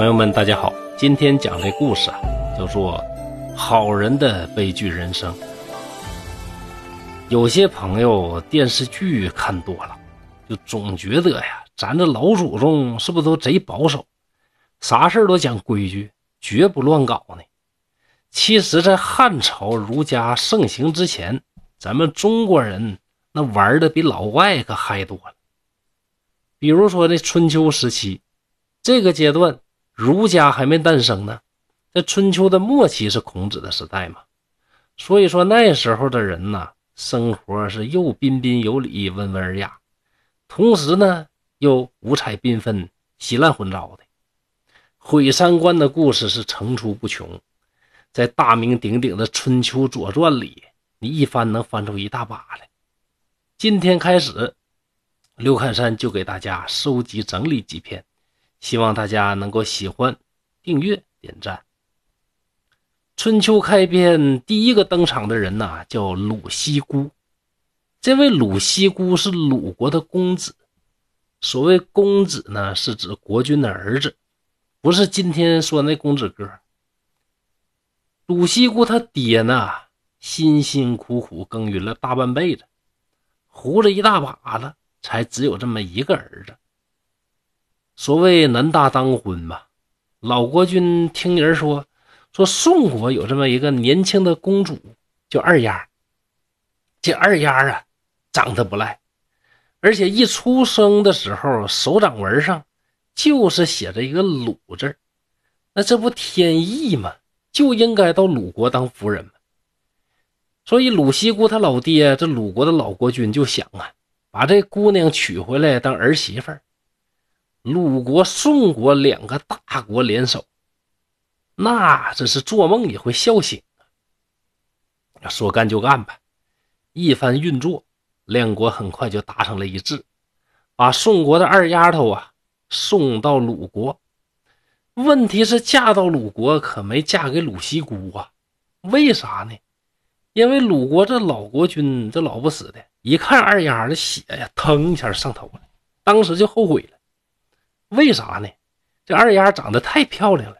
朋友们，大家好！今天讲这故事啊，叫做《好人的悲剧人生》。有些朋友电视剧看多了，就总觉得呀，咱这老祖宗是不是都贼保守，啥事都讲规矩，绝不乱搞呢？其实，在汉朝儒家盛行之前，咱们中国人那玩的比老外可嗨多了。比如说，这春秋时期，这个阶段。儒家还没诞生呢，在春秋的末期是孔子的时代嘛，所以说那时候的人呢，生活是又彬彬有礼、温文尔雅，同时呢又五彩缤纷、稀烂混糟的，毁三观的故事是层出不穷，在大名鼎鼎的《春秋左传》里，你一翻能翻出一大把来。今天开始，刘侃山就给大家收集整理几篇。希望大家能够喜欢、订阅、点赞。春秋开篇第一个登场的人呐，叫鲁西姑。这位鲁西姑是鲁国的公子。所谓公子呢，是指国君的儿子，不是今天说那公子哥。鲁西姑他爹呢，辛辛苦苦耕耘了大半辈子，胡子一大把子，才只有这么一个儿子。所谓男大当婚嘛，老国君听人说，说宋国有这么一个年轻的公主叫二丫。这二丫啊，长得不赖，而且一出生的时候手掌纹上就是写着一个鲁字那这不天意吗？就应该到鲁国当夫人嘛。所以鲁西姑她老爹这鲁国的老国君就想啊，把这姑娘娶回来当儿媳妇儿。鲁国、宋国两个大国联手，那这是做梦也会笑醒！说干就干吧，一番运作，两国很快就达成了一致，把宋国的二丫头啊送到鲁国。问题是嫁到鲁国可没嫁给鲁西姑啊？为啥呢？因为鲁国这老国君这老不死的，一看二丫的血呀，腾一下上头了，当时就后悔了。为啥呢？这二丫长得太漂亮了，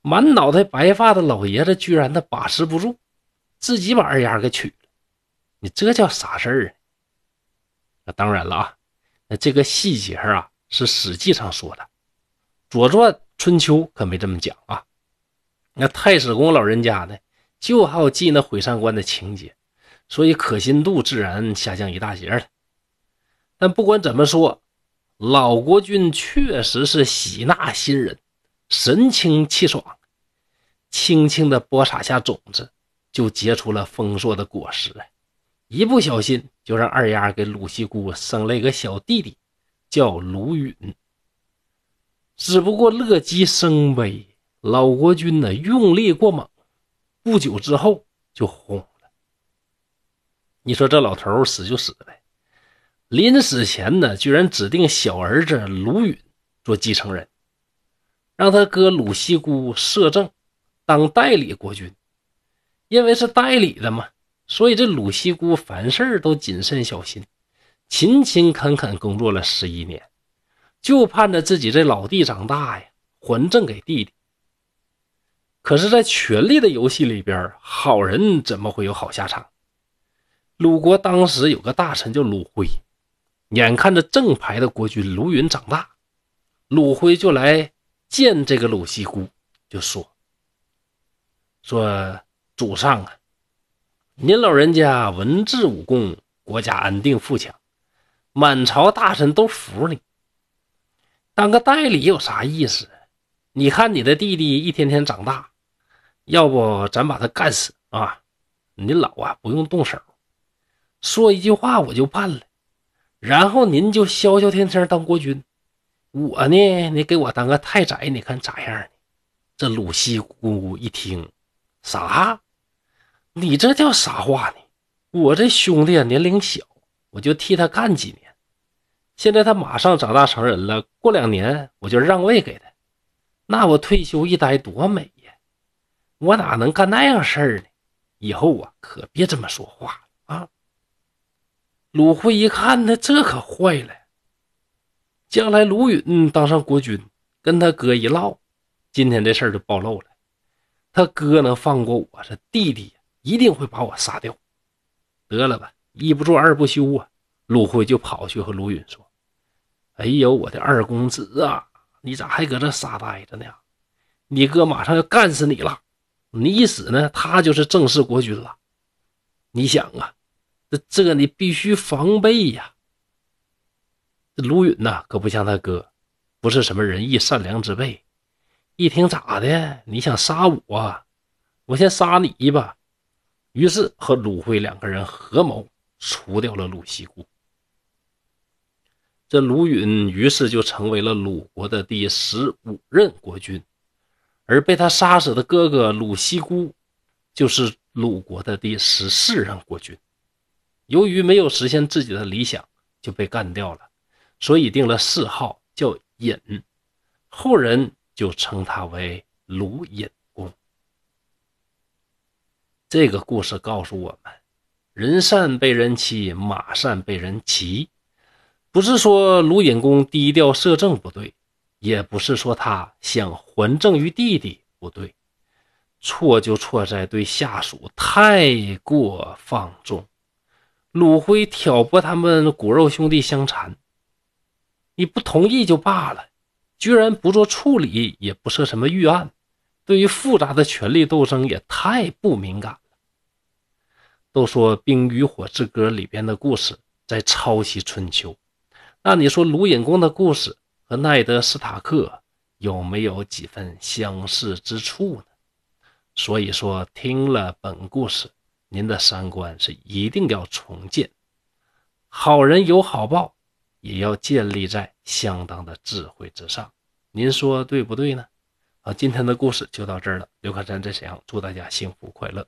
满脑袋白发的老爷子居然他把持不住，自己把二丫给娶了。你这叫啥事儿啊？那当然了啊，那这个细节啊是史记上说的，《左传》《春秋》可没这么讲啊。那太史公老人家呢，就好记那毁三观的情节，所以可信度自然下降一大截了。但不管怎么说。老国君确实是喜纳新人，神清气爽，轻轻的播撒下种子，就结出了丰硕的果实。一不小心就让二丫给鲁西姑生了一个小弟弟，叫鲁允。只不过乐极生悲，老国君呢用力过猛，不久之后就轰了。你说这老头死就死呗。临死前呢，居然指定小儿子鲁允做继承人，让他哥鲁西姑摄政，当代理国君。因为是代理的嘛，所以这鲁西姑凡事都谨慎小心，勤勤恳恳工作了十一年，就盼着自己这老弟长大呀，还政给弟弟。可是，在权力的游戏里边，好人怎么会有好下场？鲁国当时有个大臣叫鲁辉。眼看着正牌的国君卢云长大，鲁辉就来见这个鲁西姑，就说：“说主上啊，您老人家文治武功，国家安定富强，满朝大臣都服你。当个代理有啥意思？你看你的弟弟一天天长大，要不咱把他干死啊？您老啊不用动手，说一句话我就办了。”然后您就消消停停当国君，我呢，你给我当个太宰，你看咋样？这鲁西姑姑一听，啥？你这叫啥话呢？我这兄弟啊年龄小，我就替他干几年。现在他马上长大成人了，过两年我就让位给他，那我退休一待多美呀！我哪能干那样事儿呢？以后啊，可别这么说话啊！鲁慧一看，那这可坏了。将来鲁允当上国君，跟他哥一唠，今天这事儿就暴露了。他哥能放过我，这弟弟一定会把我杀掉。得了吧，一不做二不休啊！鲁慧就跑去和卢允说：“哎呦，我的二公子啊，你咋还搁这傻呆着呢？你哥马上要干死你了！你一死呢，他就是正式国君了。你想啊，这这你必须防备呀。”这卢允呐，可不像他哥，不是什么仁义善良之辈。一听咋的？你想杀我？啊我先杀你吧。于是和鲁辉两个人合谋，除掉了鲁西姑。这卢允于是就成为了鲁国的第十五任国君，而被他杀死的哥哥鲁西姑，就是鲁国的第十四任国君。由于没有实现自己的理想，就被干掉了，所以定了谥号叫尹，后人就称他为鲁隐公。这个故事告诉我们：人善被人欺，马善被人骑。不是说卢隐公低调摄政不对，也不是说他想还政于弟弟不对，错就错在对下属太过放纵。鲁辉挑拨他们骨肉兄弟相残，你不同意就罢了，居然不做处理，也不设什么预案，对于复杂的权力斗争也太不敏感了。都说《冰与火之歌》里边的故事在抄袭春秋，那你说卢隐公的故事和奈德斯塔克有没有几分相似之处呢？所以说，听了本故事，您的三观是一定要重建。好人有好报，也要建立在相当的智慧之上。您说对不对呢？啊，今天的故事就到这儿了。刘克山在沈阳，祝大家幸福快乐。